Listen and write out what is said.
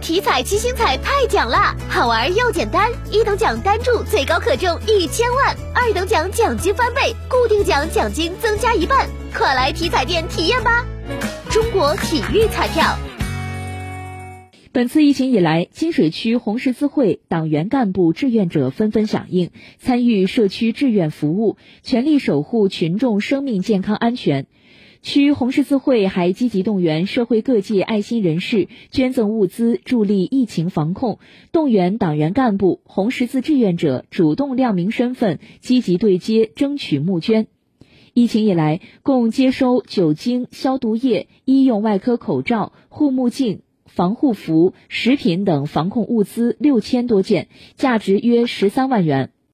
体彩七星彩太奖啦，好玩又简单，一等奖单注最高可中一千万，二等奖奖金翻倍，固定奖奖金增加一半，快来体彩店体验吧！中国体育彩票。本次疫情以来，金水区红十字会党员干部志愿者纷纷响应，参与社区志愿服务，全力守护群众生命健康安全。区红十字会还积极动员社会各界爱心人士捐赠物资，助力疫情防控，动员党员干部、红十字志愿者主动亮明身份，积极对接，争取募捐。疫情以来，共接收酒精、消毒液、医用外科口罩、护目镜。防护服、食品等防控物资六千多件，价值约十三万元。